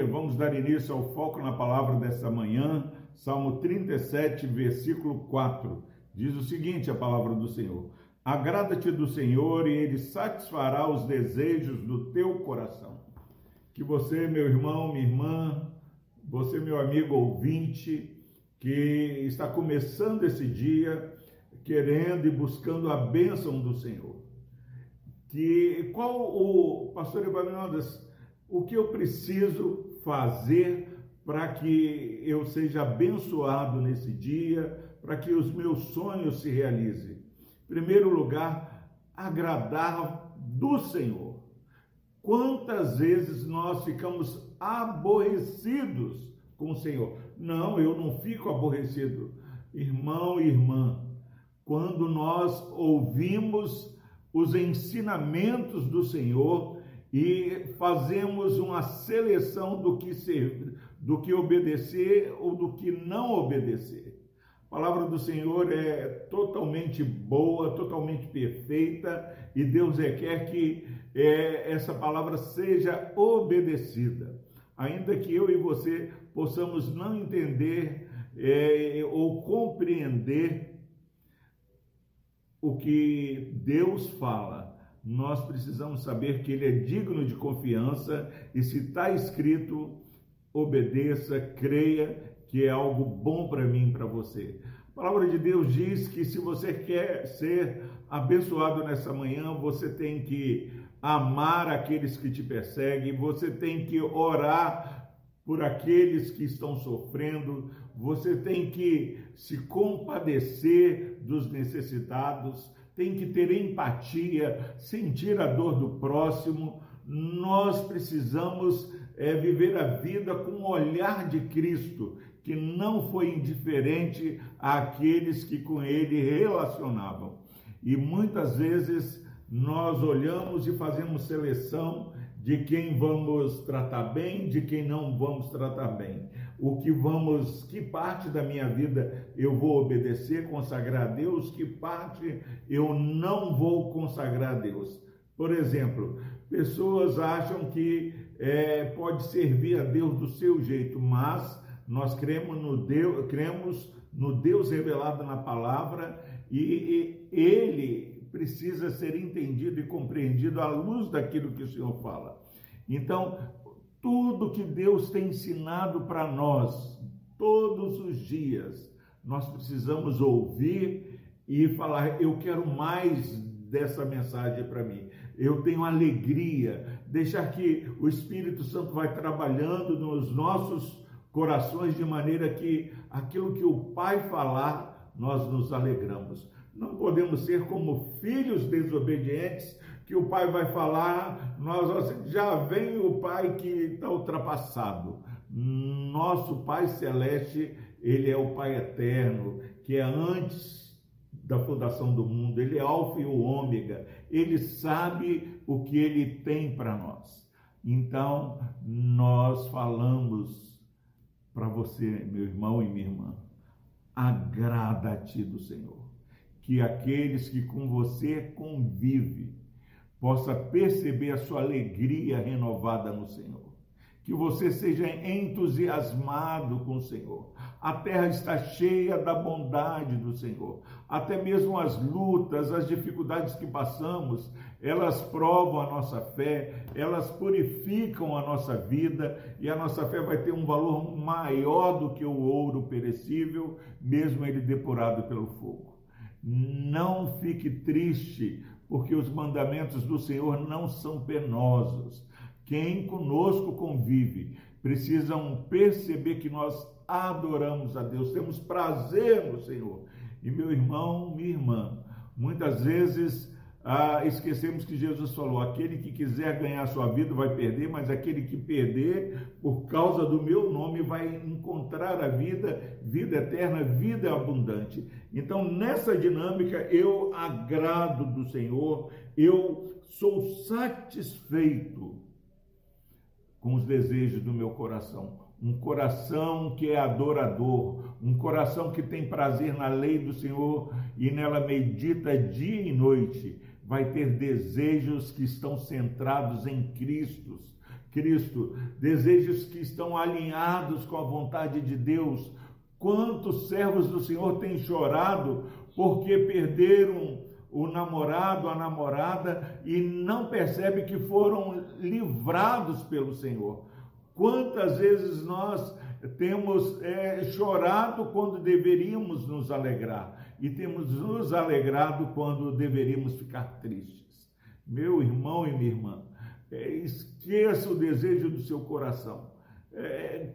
dia. Vamos dar início ao foco na palavra desta manhã, Salmo 37, versículo 4. Diz o seguinte: a palavra do Senhor: Agrada-te do Senhor e ele satisfará os desejos do teu coração. Que você, meu irmão, minha irmã, você, meu amigo ouvinte, que está começando esse dia querendo e buscando a bênção do Senhor. Que qual o pastor Evanildas, o que eu preciso fazer para que eu seja abençoado nesse dia, para que os meus sonhos se realizem? Em primeiro lugar, agradar do Senhor. Quantas vezes nós ficamos aborrecidos com o Senhor? Não, eu não fico aborrecido. Irmão e irmã, quando nós ouvimos os ensinamentos do Senhor e fazemos uma seleção do que ser, do que obedecer ou do que não obedecer. A palavra do Senhor é totalmente boa, totalmente perfeita e Deus requer que é, essa palavra seja obedecida. Ainda que eu e você possamos não entender é, ou compreender o que Deus fala, nós precisamos saber que Ele é digno de confiança e se está escrito, obedeça, creia que é algo bom para mim e para você. A palavra de Deus diz que se você quer ser abençoado nessa manhã, você tem que amar aqueles que te perseguem, você tem que orar por aqueles que estão sofrendo, você tem que se compadecer dos necessitados, tem que ter empatia, sentir a dor do próximo. Nós precisamos é, viver a vida com o olhar de Cristo, que não foi indiferente àqueles que com ele relacionavam. E muitas vezes nós olhamos e fazemos seleção de quem vamos tratar bem, de quem não vamos tratar bem. O que vamos, que parte da minha vida eu vou obedecer, consagrar a Deus, que parte eu não vou consagrar a Deus. Por exemplo, pessoas acham que é, pode servir a Deus do seu jeito, mas nós cremos no Deus, cremos no Deus revelado na palavra e, e Ele precisa ser entendido e compreendido à luz daquilo que o Senhor fala. Então, tudo que Deus tem ensinado para nós, todos os dias, nós precisamos ouvir e falar: eu quero mais dessa mensagem para mim. Eu tenho alegria, deixar que o Espírito Santo vai trabalhando nos nossos corações de maneira que aquilo que o Pai falar, nós nos alegramos. Não podemos ser como filhos desobedientes, que o pai vai falar, nós já vem o pai que está ultrapassado. Nosso Pai Celeste, ele é o Pai eterno, que é antes da fundação do mundo, ele é alfa e o ômega, ele sabe o que ele tem para nós. Então, nós falamos para você, meu irmão e minha irmã, agrada-te do Senhor que aqueles que com você convivem possa perceber a sua alegria renovada no Senhor. Que você seja entusiasmado com o Senhor. A terra está cheia da bondade do Senhor. Até mesmo as lutas, as dificuldades que passamos, elas provam a nossa fé, elas purificam a nossa vida e a nossa fé vai ter um valor maior do que o ouro perecível, mesmo ele depurado pelo fogo. Não fique triste, porque os mandamentos do Senhor não são penosos. Quem conosco convive precisam perceber que nós adoramos a Deus, temos prazer no Senhor. E meu irmão, minha irmã, muitas vezes ah, esquecemos que Jesus falou: aquele que quiser ganhar sua vida vai perder, mas aquele que perder por causa do meu nome vai encontrar a vida, vida eterna, vida abundante. Então, nessa dinâmica, eu agrado do Senhor, eu sou satisfeito com os desejos do meu coração um coração que é adorador, um coração que tem prazer na lei do Senhor e nela medita dia e noite, vai ter desejos que estão centrados em Cristo, Cristo, desejos que estão alinhados com a vontade de Deus. Quantos servos do Senhor têm chorado porque perderam o namorado, a namorada e não percebe que foram livrados pelo Senhor. Quantas vezes nós temos é, chorado quando deveríamos nos alegrar e temos nos alegrado quando deveríamos ficar tristes. Meu irmão e minha irmã, é, esqueça o desejo do seu coração. É,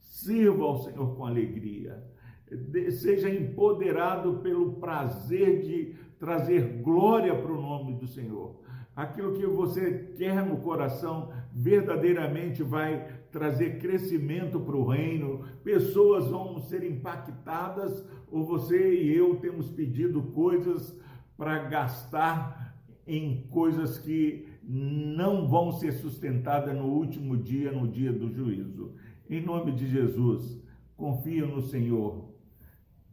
sirva ao Senhor com alegria. De, seja empoderado pelo prazer de trazer glória para o nome do Senhor. Aquilo que você quer no coração verdadeiramente vai trazer crescimento para o reino, pessoas vão ser impactadas, ou você e eu temos pedido coisas para gastar em coisas que não vão ser sustentadas no último dia, no dia do juízo. Em nome de Jesus, confia no Senhor.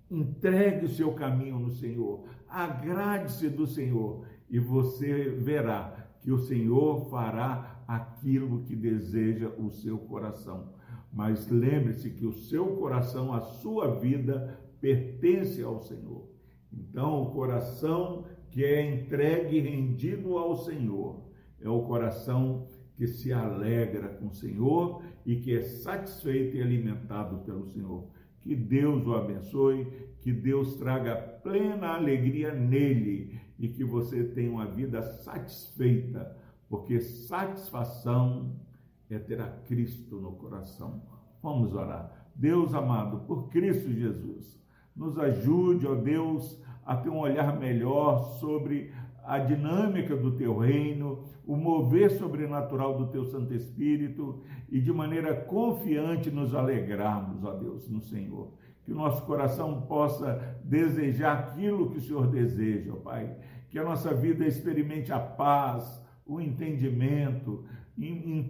Entregue o seu caminho no Senhor. Agrade-se do Senhor e você verá que o Senhor fará aquilo que deseja o seu coração. Mas lembre-se que o seu coração, a sua vida, pertence ao Senhor. Então, o coração que é entregue e rendido ao Senhor é o coração que se alegra com o Senhor e que é satisfeito e alimentado pelo Senhor. Que Deus o abençoe, que Deus traga plena alegria nele e que você tenha uma vida satisfeita, porque satisfação é ter a Cristo no coração. Vamos orar. Deus amado, por Cristo Jesus, nos ajude, ó Deus, a ter um olhar melhor sobre a dinâmica do teu reino, o mover sobrenatural do teu Santo Espírito e de maneira confiante nos alegrarmos, ó Deus, no Senhor que o nosso coração possa desejar aquilo que o Senhor deseja, ó Pai. Que a nossa vida experimente a paz, o entendimento,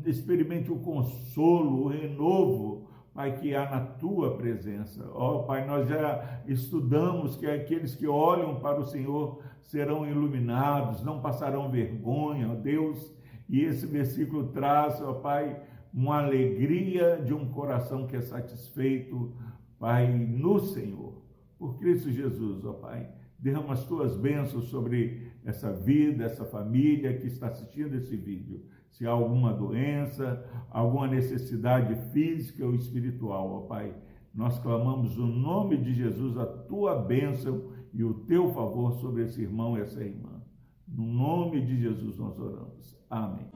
experimente o consolo, o renovo, Pai, que há na tua presença. Ó Pai, nós já estudamos que aqueles que olham para o Senhor serão iluminados, não passarão vergonha, ó Deus. E esse versículo traz, ó Pai, uma alegria de um coração que é satisfeito Pai, no Senhor, por Cristo Jesus, ó Pai, derrama as tuas bênçãos sobre essa vida, essa família que está assistindo esse vídeo. Se há alguma doença, alguma necessidade física ou espiritual, ó Pai, nós clamamos o no nome de Jesus a tua bênção e o teu favor sobre esse irmão e essa irmã. No nome de Jesus nós oramos. Amém.